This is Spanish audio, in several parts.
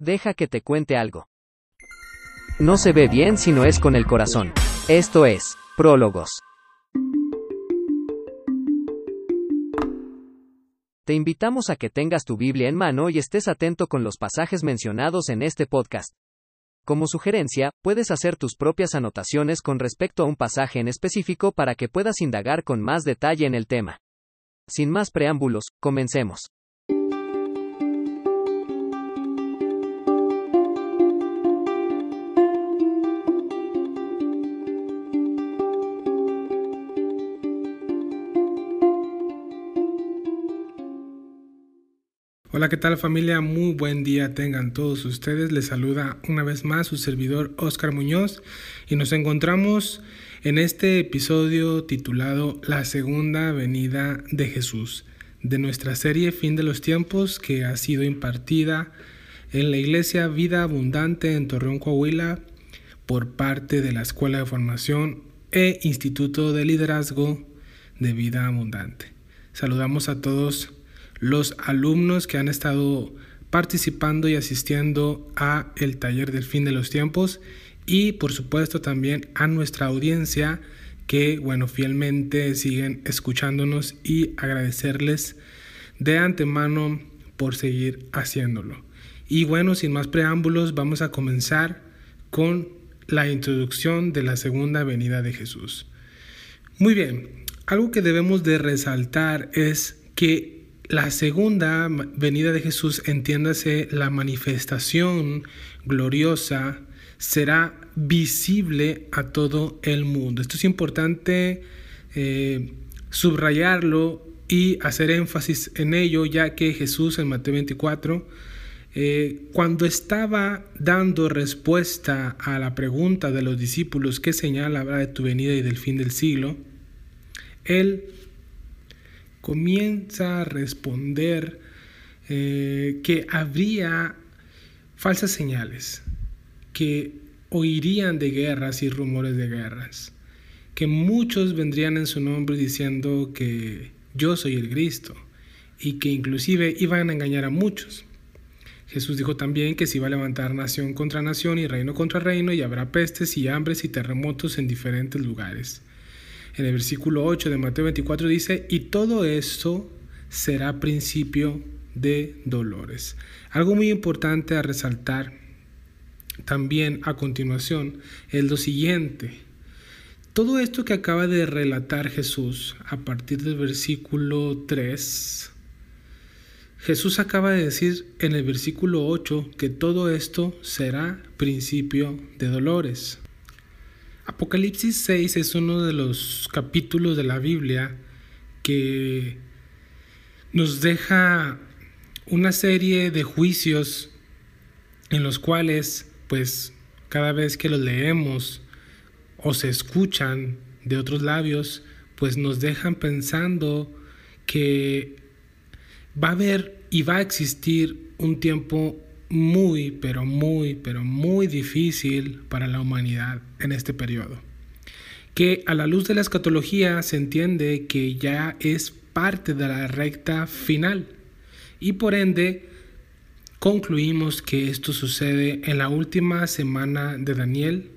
Deja que te cuente algo. No se ve bien si no es con el corazón. Esto es, prólogos. Te invitamos a que tengas tu Biblia en mano y estés atento con los pasajes mencionados en este podcast. Como sugerencia, puedes hacer tus propias anotaciones con respecto a un pasaje en específico para que puedas indagar con más detalle en el tema. Sin más preámbulos, comencemos. Hola, ¿qué tal familia? Muy buen día tengan todos ustedes. Les saluda una vez más su servidor Oscar Muñoz y nos encontramos en este episodio titulado La segunda venida de Jesús de nuestra serie Fin de los Tiempos que ha sido impartida en la Iglesia Vida Abundante en Torreón, Coahuila por parte de la Escuela de Formación e Instituto de Liderazgo de Vida Abundante. Saludamos a todos los alumnos que han estado participando y asistiendo a el taller del fin de los tiempos y por supuesto también a nuestra audiencia que bueno fielmente siguen escuchándonos y agradecerles de antemano por seguir haciéndolo. Y bueno, sin más preámbulos, vamos a comenzar con la introducción de la segunda venida de Jesús. Muy bien, algo que debemos de resaltar es que la segunda venida de Jesús, entiéndase la manifestación gloriosa, será visible a todo el mundo. Esto es importante eh, subrayarlo y hacer énfasis en ello, ya que Jesús en Mateo 24, eh, cuando estaba dando respuesta a la pregunta de los discípulos, ¿qué señal habrá de tu venida y del fin del siglo? Él comienza a responder eh, que habría falsas señales, que oirían de guerras y rumores de guerras, que muchos vendrían en su nombre diciendo que yo soy el Cristo y que inclusive iban a engañar a muchos. Jesús dijo también que se iba a levantar nación contra nación y reino contra reino y habrá pestes y hambres y terremotos en diferentes lugares en el versículo 8 de Mateo 24 dice, y todo esto será principio de dolores. Algo muy importante a resaltar también a continuación es lo siguiente. Todo esto que acaba de relatar Jesús a partir del versículo 3, Jesús acaba de decir en el versículo 8 que todo esto será principio de dolores. Apocalipsis 6 es uno de los capítulos de la Biblia que nos deja una serie de juicios en los cuales, pues, cada vez que los leemos o se escuchan de otros labios, pues nos dejan pensando que va a haber y va a existir un tiempo muy, pero muy, pero muy difícil para la humanidad en este periodo. Que a la luz de la escatología se entiende que ya es parte de la recta final y por ende concluimos que esto sucede en la última semana de Daniel,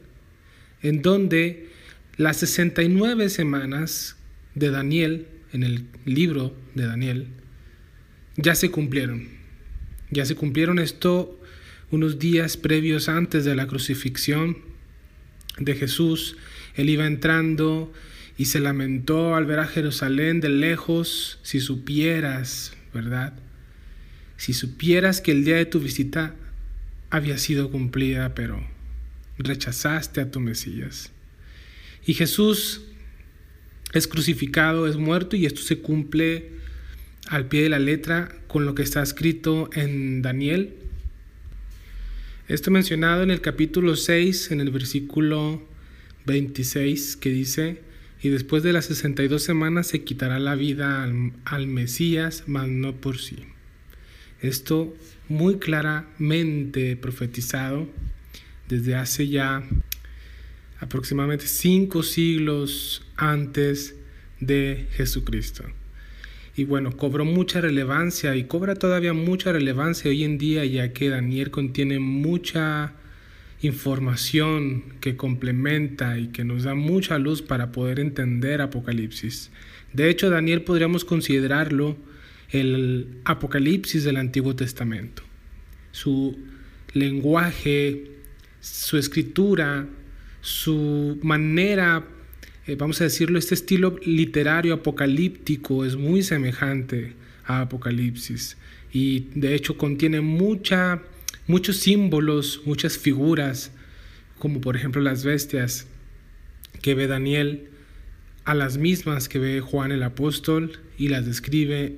en donde las 69 semanas de Daniel, en el libro de Daniel, ya se cumplieron ya se cumplieron esto unos días previos antes de la crucifixión de Jesús. Él iba entrando y se lamentó al ver a Jerusalén de lejos, si supieras, ¿verdad? Si supieras que el día de tu visita había sido cumplida, pero rechazaste a tu Mesías. Y Jesús es crucificado, es muerto y esto se cumple al pie de la letra con lo que está escrito en Daniel. Esto mencionado en el capítulo 6, en el versículo 26, que dice, y después de las 62 semanas se quitará la vida al, al Mesías, mas no por sí. Esto muy claramente profetizado desde hace ya aproximadamente cinco siglos antes de Jesucristo. Y bueno, cobró mucha relevancia y cobra todavía mucha relevancia hoy en día ya que Daniel contiene mucha información que complementa y que nos da mucha luz para poder entender Apocalipsis. De hecho, Daniel podríamos considerarlo el Apocalipsis del Antiguo Testamento. Su lenguaje, su escritura, su manera, eh, vamos a decirlo, este estilo literario apocalíptico es muy semejante a Apocalipsis y de hecho contiene mucha, muchos símbolos, muchas figuras, como por ejemplo las bestias que ve Daniel, a las mismas que ve Juan el apóstol y las describe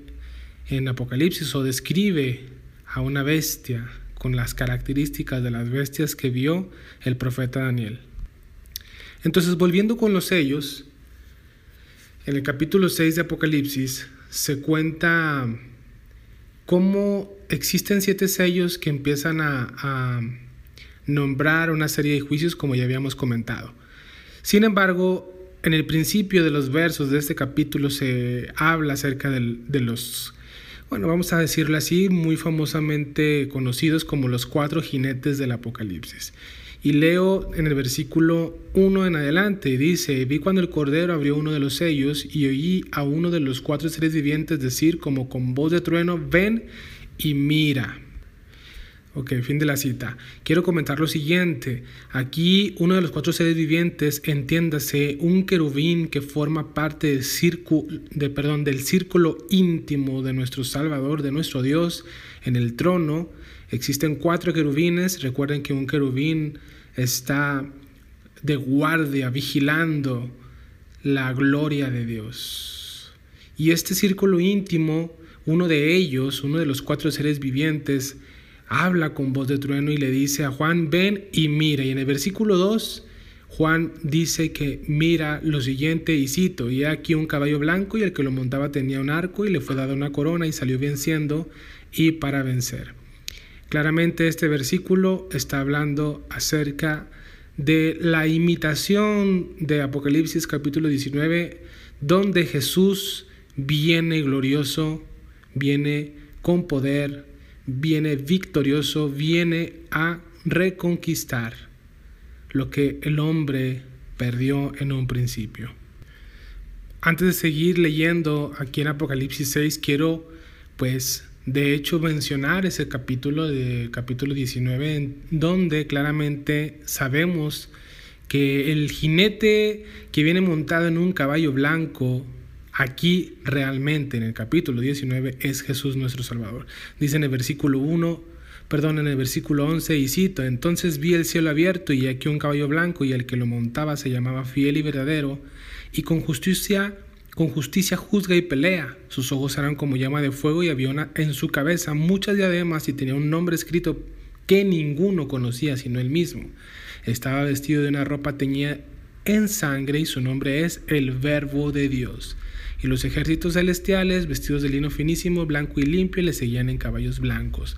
en Apocalipsis o describe a una bestia con las características de las bestias que vio el profeta Daniel. Entonces, volviendo con los sellos, en el capítulo 6 de Apocalipsis se cuenta cómo existen siete sellos que empiezan a, nombrar una serie de juicios como ya habíamos comentado. Sin embargo, en el principio de los versos de este capítulo se habla acerca de los bueno, vamos a decirlo así, muy famosamente conocidos como los cuatro jinetes del Apocalipsis. Y leo en el versículo 1 en adelante, dice, vi cuando el Cordero abrió uno de los sellos y oí a uno de los cuatro seres vivientes decir como con voz de trueno, ven y mira. Ok, fin de la cita. Quiero comentar lo siguiente. Aquí uno de los cuatro seres vivientes, entiéndase, un querubín que forma parte del, círculo, de, perdón, del círculo íntimo de nuestro Salvador, de nuestro Dios, en el trono. Existen cuatro querubines. Recuerden que un querubín está de guardia, vigilando la gloria de Dios. Y este círculo íntimo, uno de ellos, uno de los cuatro seres vivientes, habla con voz de trueno y le dice a Juan, ven y mira. Y en el versículo 2, Juan dice que mira lo siguiente y cito, y aquí un caballo blanco y el que lo montaba tenía un arco y le fue dada una corona y salió venciendo y para vencer. Claramente este versículo está hablando acerca de la imitación de Apocalipsis capítulo 19, donde Jesús viene glorioso, viene con poder, viene victorioso, viene a reconquistar lo que el hombre perdió en un principio. Antes de seguir leyendo aquí en Apocalipsis 6, quiero pues de hecho mencionar ese capítulo de capítulo 19 en donde claramente sabemos que el jinete que viene montado en un caballo blanco Aquí realmente en el capítulo 19 es Jesús nuestro Salvador. Dice el versículo 1, perdón, en el versículo 11 y cito, entonces vi el cielo abierto y aquí un caballo blanco y el que lo montaba se llamaba fiel y verdadero y con justicia con justicia juzga y pelea. Sus ojos eran como llama de fuego y había en su cabeza muchas diademas y tenía un nombre escrito que ninguno conocía sino él mismo. Estaba vestido de una ropa teñida en sangre y su nombre es el Verbo de Dios y los ejércitos celestiales, vestidos de lino finísimo, blanco y limpio, le seguían en caballos blancos.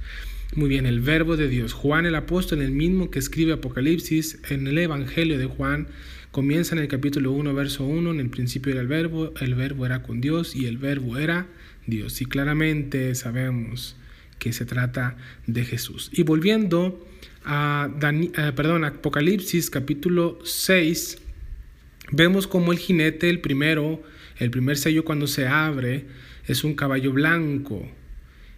Muy bien, el verbo de Dios. Juan el apóstol, el mismo que escribe Apocalipsis, en el Evangelio de Juan, comienza en el capítulo 1, verso 1, en el principio era el verbo, el verbo era con Dios y el verbo era Dios. Y claramente sabemos que se trata de Jesús. Y volviendo a, eh, perdón, Apocalipsis capítulo 6, vemos como el jinete, el primero, el primer sello cuando se abre es un caballo blanco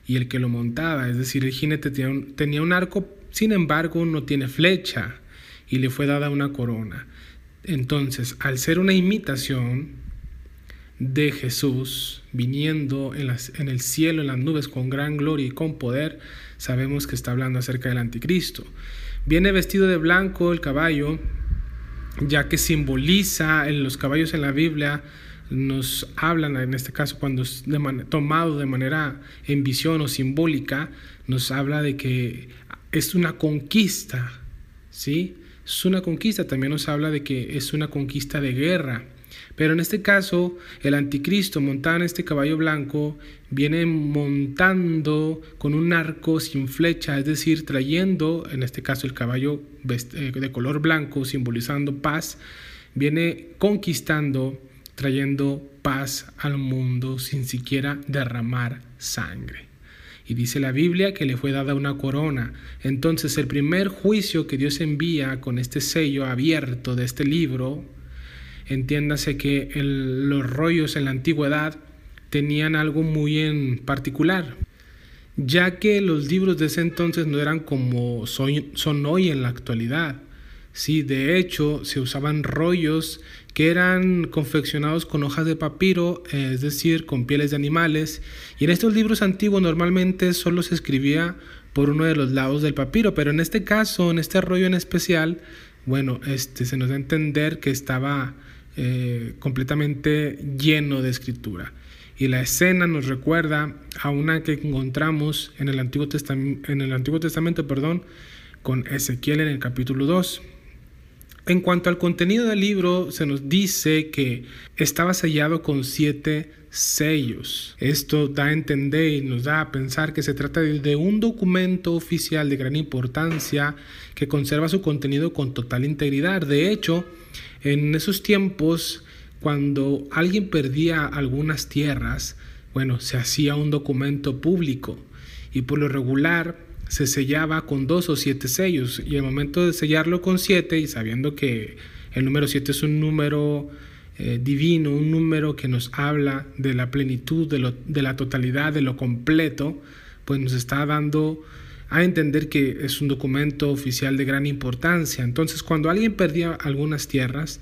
y el que lo montaba, es decir, el jinete tenía un, arco, sin embargo no tiene flecha y le fue dada una corona. Entonces, al ser una imitación de Jesús viniendo en, en, el cielo, en las nubes, con gran gloria y con poder, sabemos que está hablando acerca del anticristo. Viene vestido de blanco el caballo, ya que simboliza en los caballos en la Biblia nos hablan, en este caso cuando es tomado de manera en visión o simbólica, nos habla de que es una conquista, ¿sí? Es una conquista, también nos habla de que es una conquista de guerra. Pero en este caso, el anticristo montado en este caballo blanco viene montando con un arco sin flecha, es decir, trayendo, en este caso el caballo eh, de color blanco, simbolizando paz, viene conquistando trayendo paz al mundo sin siquiera derramar sangre. Y dice la Biblia que le fue dada una corona. Entonces el primer juicio que Dios envía con este sello abierto de este libro, entiéndase que los rollos en la antigüedad tenían algo muy en particular, ya que los libros de ese entonces no eran como son, hoy en la actualidad. Sí, de hecho, se usaban rollos que eran confeccionados con hojas de papiro, es decir, con pieles de animales, y en estos libros antiguos normalmente solo se escribía por uno de los lados del papiro, pero en este caso, en este rollo en especial, bueno, este, se nos da a entender que estaba eh, completamente lleno de escritura. Y la escena nos recuerda a una que encontramos en el Antiguo, en el Antiguo Testamento perdón, con Ezequiel en el capítulo 2. En cuanto al contenido del libro, se nos dice que estaba sellado con siete sellos. Esto da a entender y nos da a pensar que se trata de un documento oficial de gran importancia que conserva su contenido con total integridad. De hecho, en esos tiempos, cuando alguien perdía algunas tierras, bueno, se hacía un documento público y por lo regular se sellaba con dos o siete sellos y el momento de sellarlo con siete y sabiendo que el número siete es un número eh, divino, un número que nos habla de la plenitud, de, de la totalidad, de lo completo, pues nos está dando a entender que es un documento oficial de gran importancia. Entonces, cuando alguien perdía algunas tierras,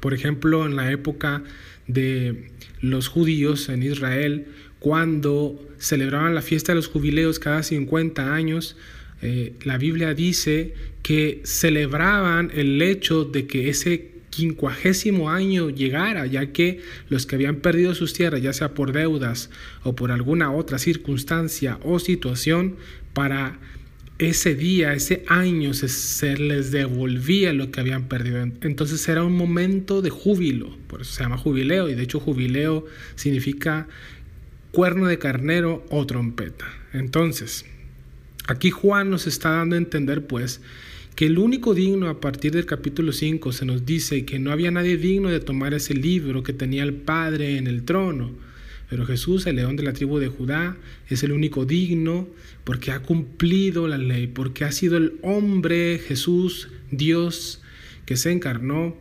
por ejemplo, en la época de los judíos en Israel, cuando celebraban la fiesta de los jubileos cada 50 años, eh, la Biblia dice que celebraban el hecho de que ese quincuagésimo año llegara, ya que los que habían perdido sus tierras, ya sea por deudas o por alguna otra circunstancia o situación, para ese día, ese año, se, les devolvía lo que habían perdido. Entonces era un momento de júbilo, por eso se llama jubileo, y de hecho jubileo significa cuerno de carnero o trompeta. Entonces, aquí Juan nos está dando a entender pues que el único digno a partir del capítulo 5 se nos dice que no había nadie digno de tomar ese libro que tenía el Padre en el trono. Pero Jesús, el león de la tribu de Judá, es el único digno porque ha cumplido la ley, porque ha sido el hombre Jesús, Dios, que se encarnó,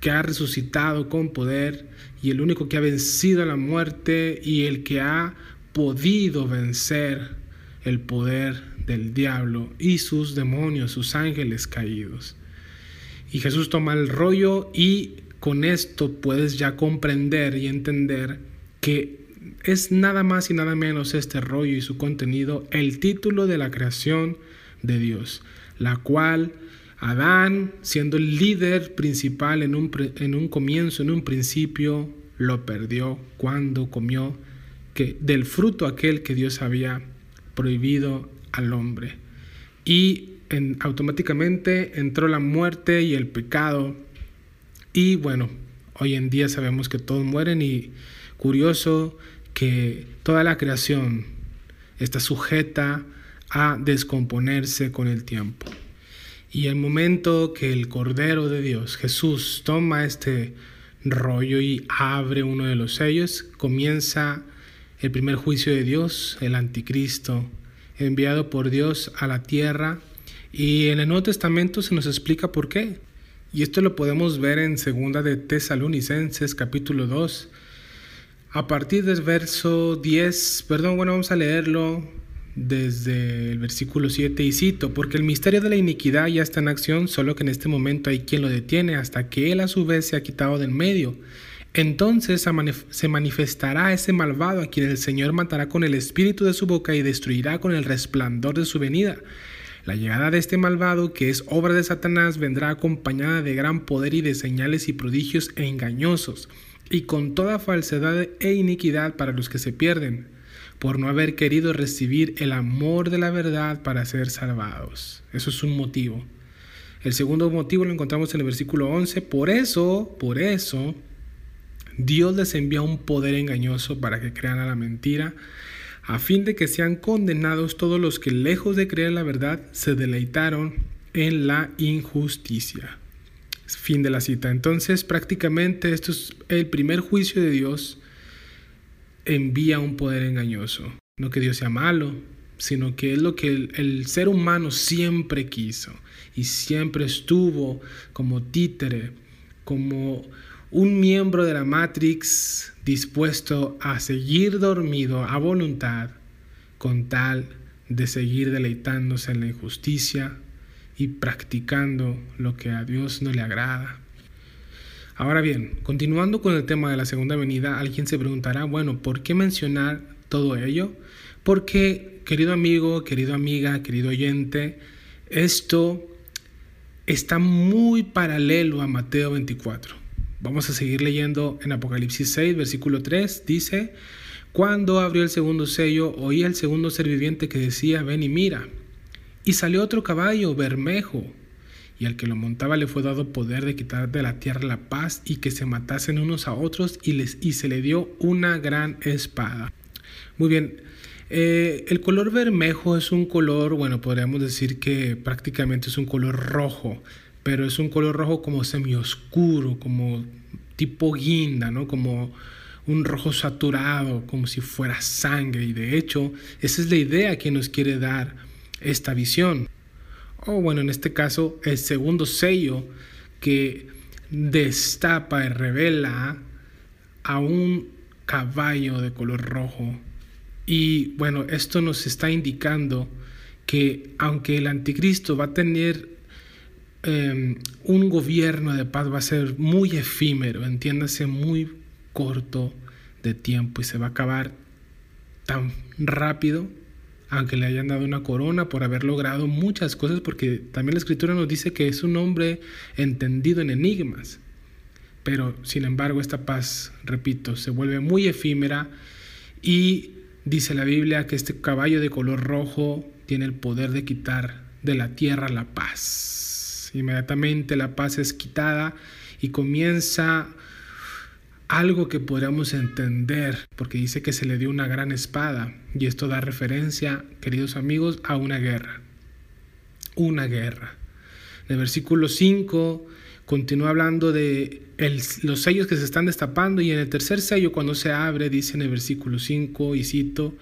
que ha resucitado con poder y el único que ha vencido la muerte y el que ha podido vencer el poder del diablo y sus demonios, sus ángeles caídos. Y Jesús toma el rollo y con esto puedes ya comprender y entender que es nada más y nada menos este rollo y su contenido el título de la creación de Dios, la cual Adán, siendo el líder principal en un, en un comienzo, en un principio, lo perdió cuando comió que, del fruto aquel que Dios había prohibido al hombre. Y en, automáticamente entró la muerte y el pecado. Y bueno, hoy en día sabemos que todos mueren y curioso que toda la creación está sujeta a descomponerse con el tiempo. Y el momento que el Cordero de Dios, Jesús, toma este rollo y abre uno de los sellos, comienza el primer juicio de Dios, el anticristo, enviado por Dios a la tierra. Y en el Nuevo Testamento se nos explica por qué. Y esto lo podemos ver en segunda de Tesalonicenses capítulo 2. A partir del verso 10, perdón, bueno, vamos a leerlo desde el versículo 7 y cito, porque el misterio de la iniquidad ya está en acción, solo que en este momento hay quien lo detiene hasta que él a su vez se ha quitado del medio. Entonces se manifestará ese malvado a quien el Señor matará con el espíritu de su boca y destruirá con el resplandor de su venida. La llegada de este malvado, que es obra de Satanás, vendrá acompañada de gran poder y de señales y prodigios engañosos, y con toda falsedad e iniquidad para los que se pierden por no haber querido recibir el amor de la verdad para ser salvados. Eso es un motivo. El segundo motivo lo encontramos en el versículo 11. Por eso, por eso, Dios les envía un poder engañoso para que crean a la mentira, a fin de que sean condenados todos los que lejos de creer la verdad se deleitaron en la injusticia. Fin de la cita. Entonces, prácticamente esto es el primer juicio de Dios. Envía un poder engañoso. No que Dios sea malo, sino que es lo que el, el, ser humano siempre quiso y siempre estuvo como títere, como un miembro de la Matrix dispuesto a seguir dormido a voluntad con tal de seguir deleitándose en la injusticia y practicando lo que a Dios no le agrada. Ahora bien, continuando con el tema de la segunda venida, alguien se preguntará, bueno, ¿por qué mencionar todo ello? Porque, querido amigo, querido amiga, querido oyente, esto está muy paralelo a Mateo 24. Vamos a seguir leyendo en Apocalipsis 6, versículo 3, dice, cuando abrió el segundo sello, oí al segundo ser viviente que decía, ven y mira. Y salió otro caballo, bermejo, y al que lo montaba le fue dado poder de quitar de la tierra la paz y que se matasen unos a otros y, les, y se le dio una gran espada. Muy bien, eh, el color bermejo es un color, bueno, podríamos decir que prácticamente es un color rojo, pero es un color rojo como semioscuro, como tipo guinda, ¿no? Como un rojo saturado, como si fuera sangre. Y de hecho, esa es la idea que nos quiere dar esta visión. O bueno, en este caso, el segundo sello que destapa y revela a un caballo de color rojo. Y bueno, esto nos está indicando que aunque el anticristo va a tener em, un gobierno de paz, va a ser muy efímero, entiéndase, muy corto de tiempo y se va a acabar tan rápido, aunque le hayan dado una corona por haber logrado muchas cosas, porque también la escritura nos dice que es un hombre entendido en enigmas. Pero, sin embargo, esta paz, repito, se vuelve muy efímera y Dice la Biblia que este caballo de color rojo tiene el poder de quitar de la tierra la paz. Inmediatamente la paz es quitada y comienza algo que podríamos entender, porque dice que se le dio una gran espada, y esto da referencia, queridos amigos, a una guerra. Una guerra. En el versículo 5 continúa hablando de los sellos que se están destapando y en el tercer sello cuando se abre dice en el versículo 5 y cito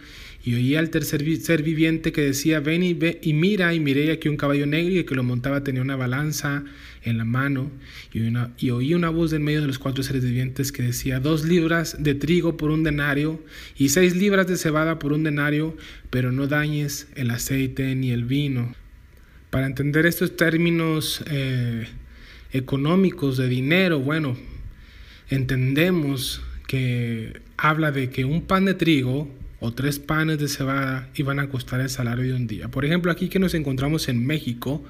y oí al tercer ser viviente que decía ven y, ve, y mira y miré aquí un caballo negro y que lo montaba tenía una balanza en la mano y, una, y oí una voz en medio de los cuatro seres vivientes que decía dos libras de trigo por un denario y seis libras de cebada por un denario pero no dañes el aceite ni el vino para entender estos términos eh, económicos de dinero, bueno, entendemos que habla de que un pan de trigo o tres panes de cebada iban a costar el salario de un día. Por ejemplo, aquí que nos encontramos en México,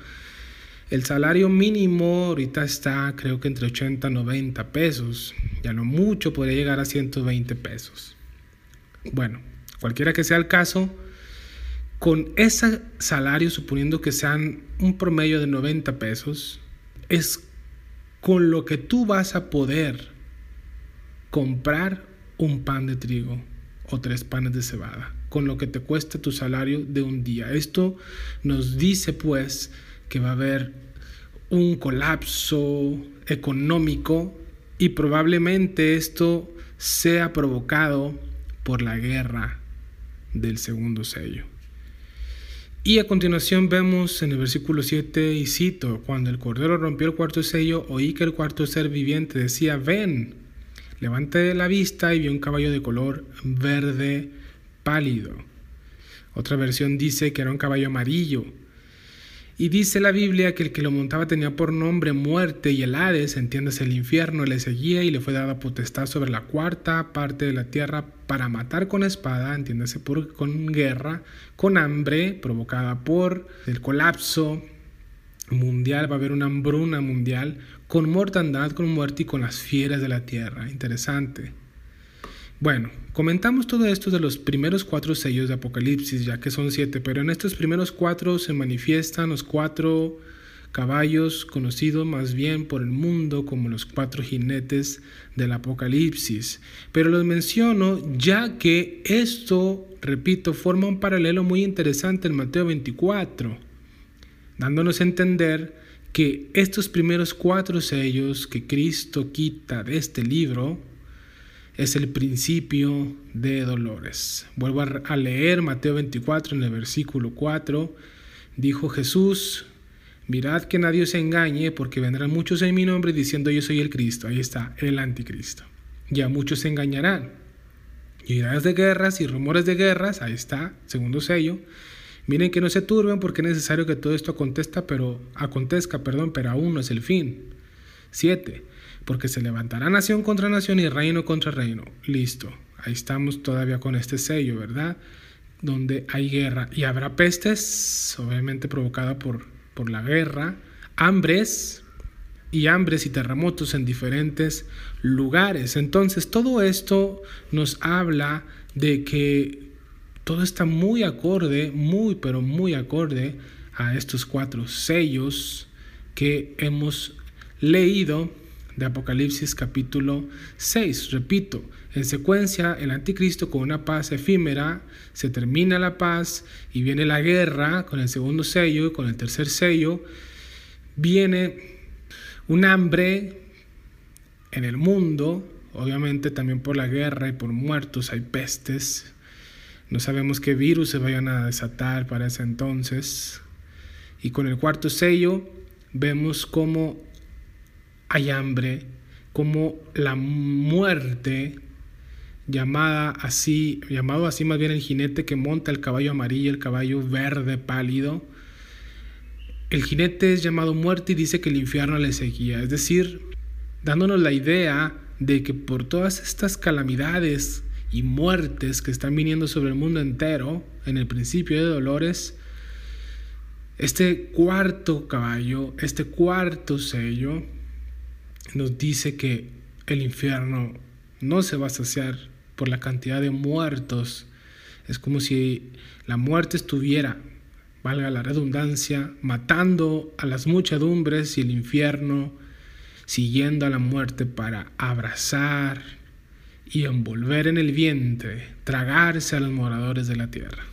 el salario mínimo ahorita está creo que entre 80 y 90 pesos. Ya lo mucho podría llegar a 120 pesos. Bueno, cualquiera que sea el caso, con ese salario, suponiendo que sean un promedio de 90 pesos, es con lo que tú vas a poder comprar un pan de trigo o tres panes de cebada, con lo que te cuesta tu salario de un día. Esto nos dice pues que va a haber un colapso económico y probablemente esto sea provocado por la guerra del segundo sello. Y a continuación vemos en el versículo 7, y cito, cuando el cordero rompió el cuarto sello, oí que el cuarto ser viviente decía, ven, levanté la vista y vi un caballo de color verde pálido. Otra versión dice que era un caballo amarillo y dice la Biblia que el que lo montaba tenía por nombre muerte y el Hades, entiéndase el infierno, le seguía y le fue dada potestad sobre la cuarta parte de la tierra para matar con espada, entiéndase por, con guerra, con hambre provocada por el colapso mundial, va a haber una hambruna mundial, con mortandad, con muerte y con las fieras de la tierra. Interesante. Bueno, comentamos todo esto de los primeros cuatro sellos de Apocalipsis, ya que son siete, pero en estos primeros cuatro se manifiestan los cuatro caballos conocidos más bien por el mundo como los cuatro jinetes del Apocalipsis. Pero los menciono ya que esto, repito, forma un paralelo muy interesante en Mateo 24, dándonos a entender que estos primeros cuatro sellos que Cristo quita de este libro es el principio de dolores. Vuelvo a leer Mateo 24 en el versículo 4. Dijo Jesús, mirad que nadie se engañe porque vendrán muchos en mi nombre diciendo yo soy el Cristo. Ahí está, el anticristo. Ya muchos se engañarán. Y de guerras y rumores de guerras, ahí está, segundo sello. Miren que no se turben porque es necesario que todo esto acontezca, pero acontezca, perdón, pero aún no es el fin. 7. Porque se levantará nación contra nación y reino contra reino. Listo. Ahí estamos todavía con este sello, ¿verdad? Donde hay guerra y habrá pestes, obviamente provocada por, por la guerra, hambres y hambres y terremotos en diferentes lugares. Entonces todo esto nos habla de que todo está muy acorde, muy, pero muy acorde a estos cuatro sellos que hemos leído de Apocalipsis capítulo 6. Repito, en secuencia, el anticristo con una paz efímera, se termina la paz y viene la guerra con el segundo sello y con el tercer sello. Viene un hambre en el mundo, obviamente también por la guerra y por muertos hay pestes, no sabemos qué virus se vayan a desatar para ese entonces. Y con el cuarto sello vemos cómo hay hambre, cómo la muerte, llamada así, llamado así más bien el jinete que monta el caballo amarillo, el caballo verde pálido. El jinete es llamado muerte y dice que el infierno le seguía, es decir, dándonos la idea de que por todas estas calamidades y muertes que están viniendo sobre el mundo entero en el principio de dolores, este cuarto caballo, este cuarto sello, nos dice que el infierno no se va a saciar por la cantidad de muertos. Es como si la muerte estuviera, valga la redundancia, matando a las muchedumbres y el infierno siguiendo a la muerte para abrazar y envolver en el vientre, tragarse a los moradores de la tierra.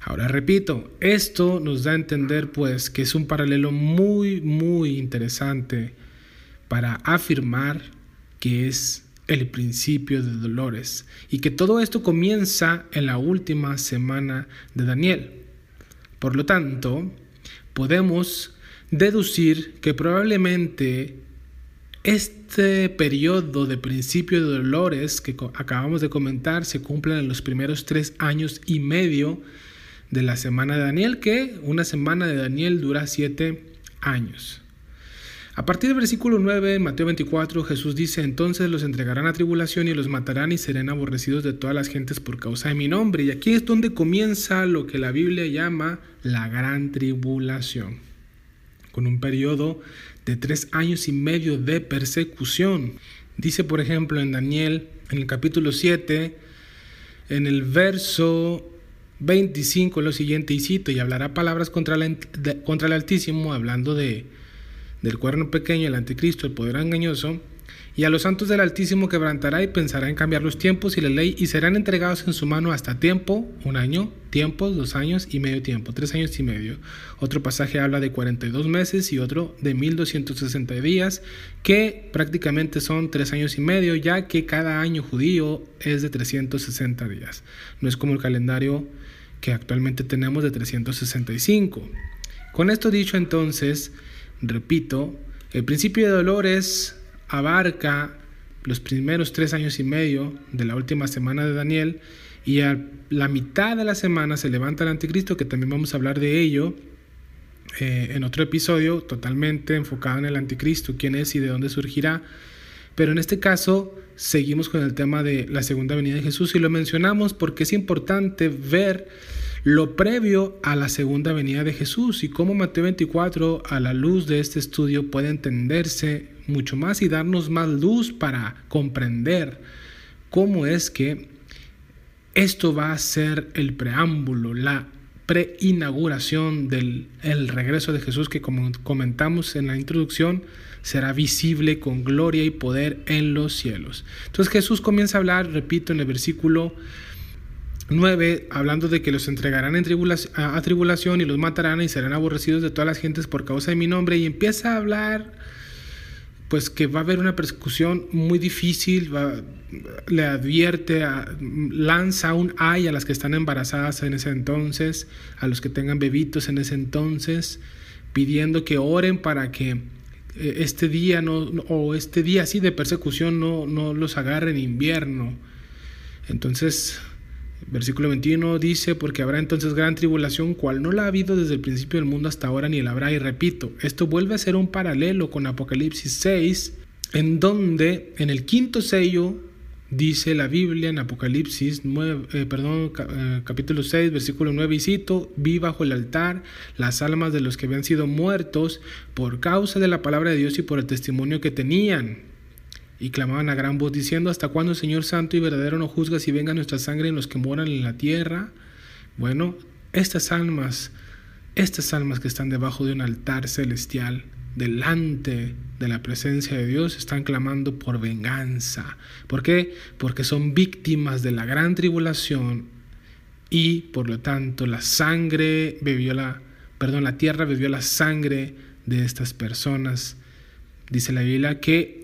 Ahora repito, esto nos da a entender pues que es un paralelo muy muy interesante para afirmar que es el principio de dolores y que todo esto comienza en la última semana de Daniel. Por lo tanto, podemos deducir que probablemente este periodo de principio de dolores que acabamos de comentar se cumple en los primeros tres años y medio de la semana de Daniel, que una semana de Daniel dura siete años. A partir del versículo 9, Mateo 24, Jesús dice, entonces los entregarán a tribulación y los matarán y serán aborrecidos de todas las gentes por causa de mi nombre. Y aquí es donde comienza lo que la Biblia llama la gran tribulación, con un periodo de tres años y medio de persecución. Dice, por ejemplo, en Daniel, en el capítulo 7, en el verso 25, lo siguiente, y cito, y hablará palabras contra, contra el Altísimo, hablando de, del cuerno pequeño, el anticristo, el poder engañoso, y a los santos del Altísimo quebrantará y pensará en cambiar los tiempos y la ley y serán entregados en su mano hasta tiempo, un año, tiempos, dos años y medio tiempo, tres años y medio. Otro pasaje habla de 42 meses y otro de 1260 días, que prácticamente son tres años y medio, ya que cada año judío es de 360 días. No es como el calendario que actualmente tenemos de 365. Con esto dicho entonces, repito, el principio de dolores abarca los primeros tres años y medio de la última semana de Daniel y a la mitad de la semana se levanta el anticristo, que también vamos a hablar de ello eh, en otro episodio totalmente enfocado en el anticristo, quién es y de dónde surgirá. Pero en este caso seguimos con el tema de la segunda venida de Jesús y lo mencionamos porque es importante ver lo previo a la segunda venida de Jesús y cómo Mateo 24 a la luz de este estudio puede entenderse mucho más y darnos más luz para comprender cómo es que esto va a ser el preámbulo, la preinauguración del el regreso de Jesús que como comentamos en la introducción será visible con gloria y poder en los cielos. Entonces Jesús comienza a hablar, repito, en el versículo 9, hablando de que los entregarán en tribulación, a, tribulación y los matarán y serán aborrecidos de todas las gentes por causa de mi nombre. Y empieza a hablar, pues que va a haber una persecución muy difícil, le advierte, lanza un ay a las que están embarazadas en ese entonces, a los que tengan bebitos en ese entonces, pidiendo que oren para que eh, este día no, o este día así de persecución no, no los agarre en invierno. Entonces Versículo 21 dice, porque habrá entonces gran tribulación, cual no la ha habido desde el principio del mundo hasta ahora, ni la habrá. Y repito, esto vuelve a ser un paralelo con Apocalipsis 6, en donde en el quinto sello dice la Biblia en Apocalipsis 9, eh, perdón, eh, capítulo 6, versículo 9, y cito, vi bajo el altar las almas de los que habían sido muertos por causa de la palabra de Dios y por el testimonio que tenían y clamaban a gran voz diciendo, ¿hasta cuándo, Señor Santo y verdadero, no juzgas y venga nuestra sangre en los que moran en la tierra? Bueno, estas almas, estas almas que están debajo de un altar celestial, delante de la presencia de Dios, están clamando por venganza. ¿Por qué? Porque son víctimas de la gran tribulación y por lo tanto la sangre bebió la, perdón, la tierra bebió la sangre de estas personas. Dice la Biblia que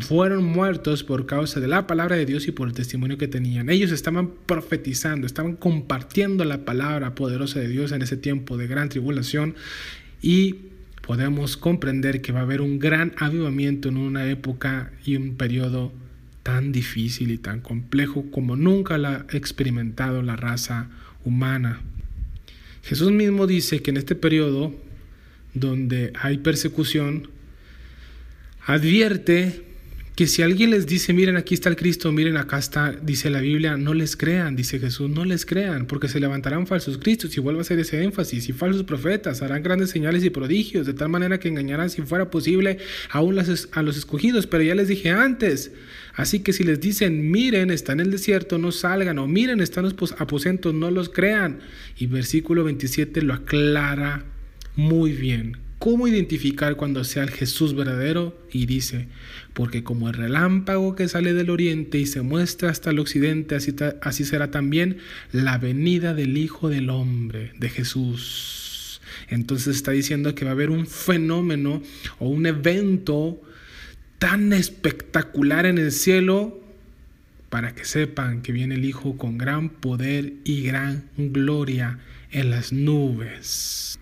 fueron muertos por causa de la palabra de Dios y por el testimonio que tenían. Ellos estaban profetizando, estaban compartiendo la palabra poderosa de Dios en ese tiempo de gran tribulación y podemos comprender que va a haber un gran avivamiento en una época y un periodo tan difícil y tan complejo como nunca la ha experimentado la raza humana. Jesús mismo dice que en este periodo donde hay persecución, advierte que si alguien les dice, miren, aquí está el Cristo, miren, acá está, dice la Biblia, no les crean, dice Jesús, no les crean, porque se levantarán falsos Cristos, y vuelvo a hacer ese énfasis, y falsos profetas, harán grandes señales y prodigios, de tal manera que engañarán, si fuera posible, aún a los escogidos, pero ya les dije antes, así que si les dicen, miren, está en el desierto, no salgan, o miren, están los aposentos, no los crean, y versículo 27 lo aclara muy bien, cómo identificar cuando sea el Jesús verdadero y dice, porque como el relámpago que sale del oriente y se muestra hasta el occidente, así, así será también la venida del Hijo del Hombre, de Jesús. Entonces está diciendo que va a haber un fenómeno o un evento tan espectacular en el cielo para que sepan que viene el Hijo con gran poder y gran gloria en las nubes.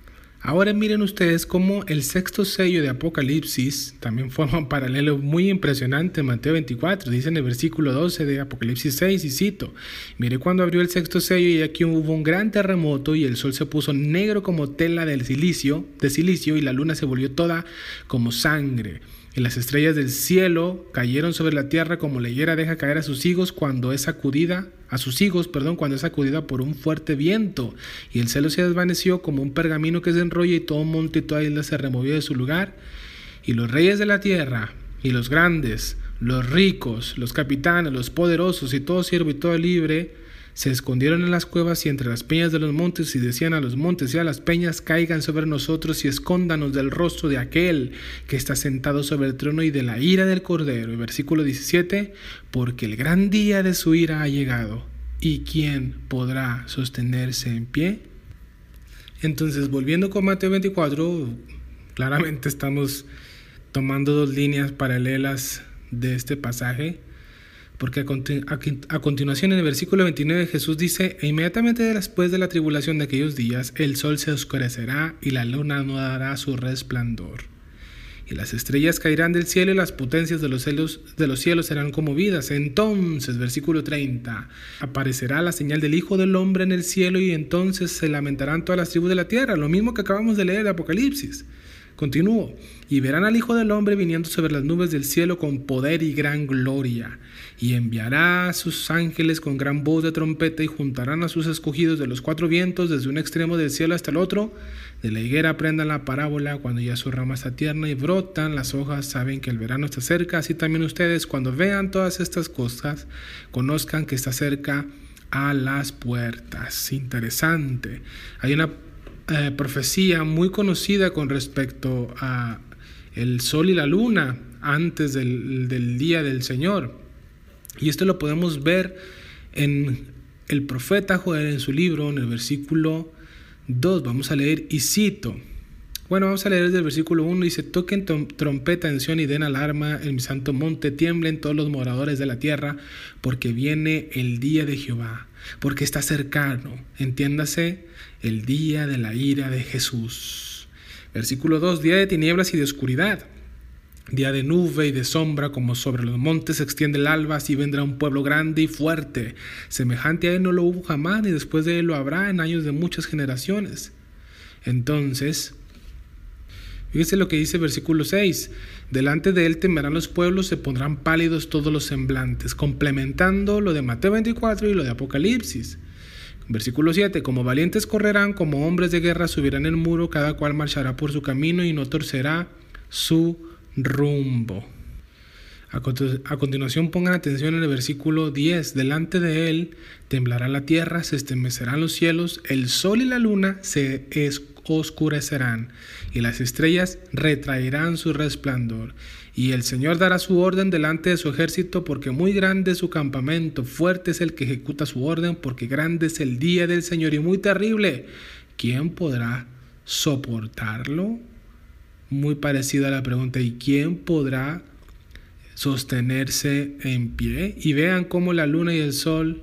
Ahora miren ustedes cómo el sexto sello de Apocalipsis también forma un paralelo muy impresionante en Mateo 24. Dice en el versículo 12 de Apocalipsis 6 y cito, mire cuando abrió el sexto sello y aquí hubo un gran terremoto y el sol se puso negro como tela del silicio, de silicio y la luna se volvió toda como sangre y las estrellas del cielo cayeron sobre la tierra como la higuera deja caer a sus higos cuando es sacudida, a sus higos, perdón, cuando es sacudida por un fuerte viento. Y el cielo se desvaneció como un pergamino que se enrolla y todo monte y toda isla se removió de su lugar. Y los reyes de la tierra, y los grandes, los ricos, los capitanes, los poderosos y todo siervo y todo libre, se escondieron en las cuevas y entre las peñas de los montes y decían a los montes y a las peñas caigan sobre nosotros y escóndanos del rostro de aquel que está sentado sobre el trono y de la ira del cordero. Y versículo 17, porque el gran día de su ira ha llegado y quién podrá sostenerse en pie. Entonces, volviendo con Mateo 24, claramente estamos tomando dos líneas paralelas de este pasaje. Porque a, continuación en el versículo 29 Jesús dice, e inmediatamente después de la tribulación de aquellos días, el sol se oscurecerá y la luna no su resplandor. Y las estrellas caerán del cielo y las potencias de los cielos, de los cielos serán conmovidas. Entonces, versículo 30, aparecerá la señal del Hijo del Hombre en el cielo y entonces se lamentarán todas las tribus de la tierra. Lo mismo que acabamos de leer de Apocalipsis. Continúo. Y verán al Hijo del Hombre viniendo sobre las nubes del cielo con poder y gran gloria. Y enviará a sus ángeles con gran voz de trompeta y juntarán a sus escogidos de los cuatro vientos desde un extremo del cielo hasta el otro. De la higuera aprendan la parábola cuando ya su rama está tierna y brotan las hojas, saben que el verano está cerca. Así también ustedes cuando vean todas estas cosas, conozcan que está cerca a las puertas. Interesante. Hay una eh, profecía muy conocida con respecto a el sol y la luna antes del, día del Señor. Y esto lo podemos ver en el profeta Joel en su libro, en el versículo 2, vamos a leer y cito. Bueno, vamos a leer desde el versículo 1, dice, toquen trompeta en Sion y den alarma en mi santo monte, tiemblen todos los moradores de la tierra, porque viene el día de Jehová, porque está cercano, entiéndase, el día de la ira de Jesús. Versículo 2, día de tinieblas y de oscuridad Día de nube y de sombra, como sobre los montes se extiende el alba, así vendrá un pueblo grande y fuerte. Semejante a él no lo hubo jamás, ni después de él lo habrá en años de muchas generaciones. Entonces, fíjese lo que dice versículo 6. Delante de él temerán los pueblos, se pondrán pálidos todos los semblantes, complementando lo de Mateo 24 y lo de Apocalipsis. Versículo 7. Como valientes correrán, como hombres de guerra subirán el muro, cada cual marchará por su camino y no torcerá su rumbo. A continuación pongan atención en el versículo 10. Delante de él temblará la tierra, se estremecerán los cielos, el sol y la luna se oscurecerán, y las estrellas retraerán su resplandor. Y el Señor dará su orden delante de su ejército, porque muy grande es su campamento, fuerte es el que ejecuta su orden, porque grande es el día del Señor y muy terrible. ¿Quién podrá soportarlo? muy parecida a la pregunta, ¿y quién podrá sostenerse en pie? Y vean cómo la luna y el sol,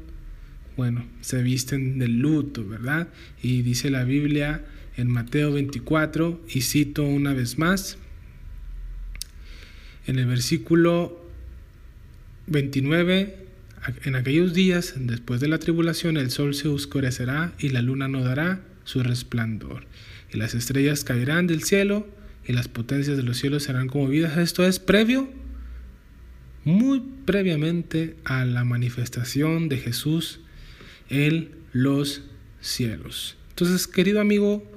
bueno, se visten de luto, ¿verdad? Y dice la Biblia en Mateo 24, y cito una vez más, en el versículo 29, en aquellos días, después de la tribulación, el sol se oscurecerá y la luna no dará su resplandor, y las estrellas caerán del cielo, y las potencias de los cielos serán conmovidas. Esto es previo, muy previamente a la manifestación de Jesús en los cielos. Entonces, querido amigo,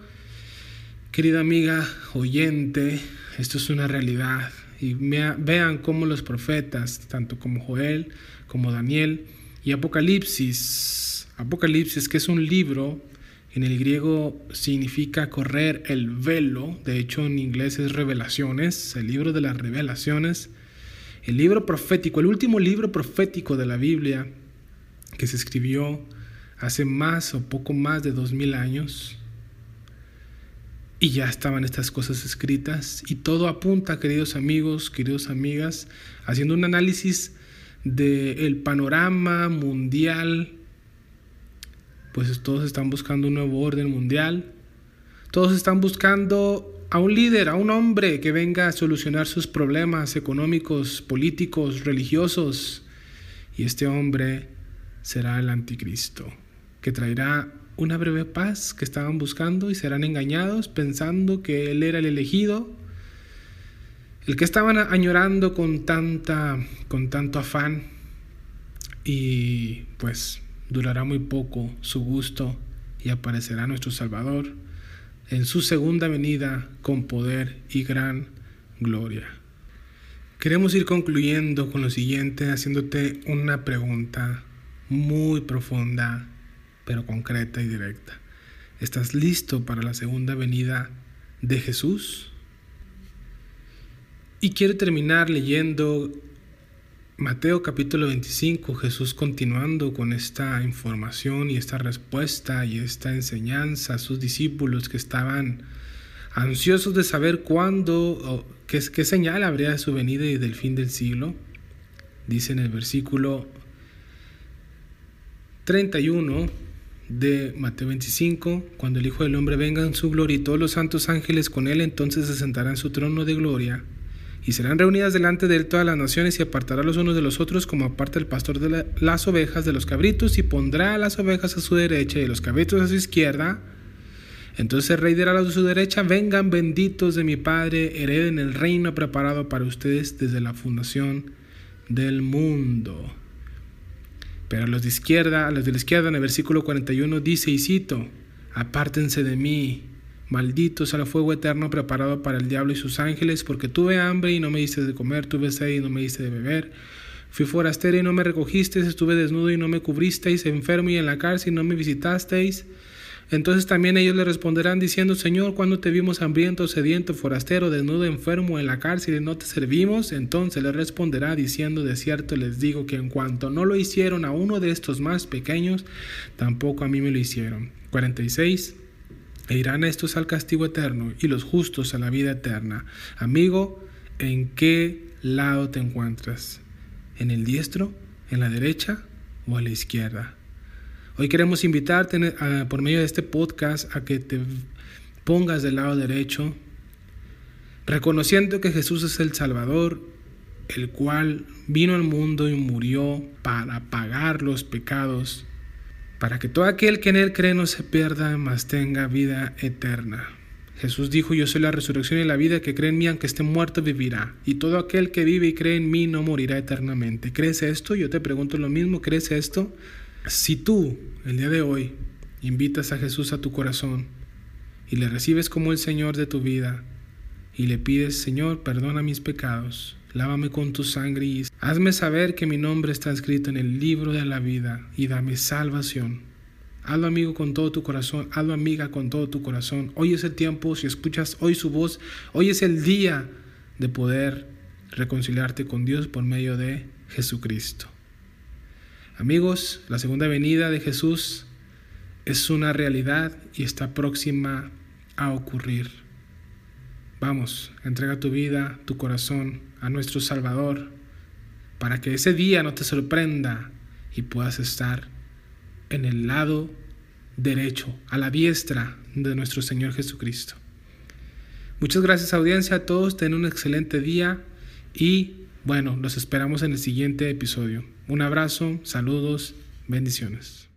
querida amiga, oyente, esto es una realidad. Y vean cómo los profetas, tanto como Joel, como Daniel y Apocalipsis, Apocalipsis, que es un libro en el griego significa correr el velo, de hecho en inglés es revelaciones, el libro de las revelaciones, el libro profético, el último libro profético de la Biblia que se escribió hace más o poco más de dos mil años. Y ya estaban estas cosas escritas y todo apunta, queridos amigos, queridos amigas, haciendo un análisis del panorama mundial pues todos están buscando un nuevo orden mundial. Todos están buscando a un líder, a un hombre que venga a solucionar sus problemas económicos, políticos, religiosos. Y este hombre será el anticristo, que traerá una breve paz que estaban buscando y serán engañados pensando que él era el elegido, el que estaban añorando con tanta con tanto afán y pues durará muy poco su gusto y aparecerá nuestro Salvador en su segunda venida con poder y gran gloria. Queremos ir concluyendo con lo siguiente haciéndote una pregunta muy profunda, pero concreta y directa. ¿Estás listo para la segunda venida de Jesús? Y quiero terminar leyendo Mateo capítulo 25, Jesús continuando con esta información y esta respuesta y esta enseñanza a sus discípulos que estaban ansiosos de saber cuándo, qué, qué señal habría de su venida y del fin del siglo. Dice en el versículo 31 de Mateo 25, cuando el Hijo del Hombre venga en su gloria y todos los santos ángeles con él, entonces se sentará en su trono de gloria y serán reunidas delante de él todas las naciones y apartará los unos de los otros como aparta el pastor de las ovejas de los cabritos y pondrá a las ovejas a su derecha y los cabritos a su izquierda. Entonces el rey dirá a su derecha, vengan benditos de mi Padre, hereden el reino preparado para ustedes desde la fundación del mundo. Pero los de izquierda, los de la izquierda en el versículo 41 dice, y cito, apártense de mí, Maldito sea el fuego eterno preparado para el diablo y sus ángeles, porque tuve hambre y no me diste de comer, tuve sed y no me diste de beber. Fui forastero y no me recogisteis, estuve desnudo y no me cubristeis, enfermo y en la cárcel y no me visitasteis. Entonces también ellos le responderán diciendo, Señor, cuando te vimos hambriento, sediento, forastero, desnudo, enfermo, en la cárcel no te servimos? Entonces le responderá diciendo, de cierto les digo que en cuanto no lo hicieron a uno de estos más pequeños, tampoco a mí me lo hicieron. 46. E irán estos al castigo eterno y los justos a la vida eterna. Amigo, ¿en qué lado te encuentras? ¿En el diestro? ¿En la derecha? ¿O a la izquierda? Hoy queremos invitarte por medio de este podcast a que te pongas del lado derecho, reconociendo que Jesús es el Salvador, el cual vino al mundo y murió para pagar los pecados para que todo aquel que en él cree no se pierda, mas tenga vida eterna. Jesús dijo, yo soy la resurrección y la vida, que cree en mí, aunque esté muerto, vivirá. Y todo aquel que vive y cree en mí no morirá eternamente. ¿Crees esto? Yo te pregunto lo mismo, ¿crees esto? Si tú, el día de hoy, invitas a Jesús a tu corazón y le recibes como el Señor de tu vida y le pides, Señor, perdona mis pecados, lávame con tu sangre y hazme saber que mi nombre está escrito en el libro de la vida y dame salvación. Hazlo amigo con todo tu corazón, hazlo amiga con todo tu corazón. Hoy es el tiempo, si escuchas hoy su voz, hoy es el día de poder reconciliarte con Dios por medio de Jesucristo. Amigos, la segunda venida de Jesús es una realidad y está próxima a ocurrir. Vamos, entrega tu vida, tu corazón a nuestro Salvador, para que ese día no te sorprenda y puedas estar en el lado derecho, a la diestra de nuestro Señor Jesucristo. Muchas gracias audiencia a todos, ten un excelente día y bueno, los esperamos en el siguiente episodio. Un abrazo, saludos, bendiciones.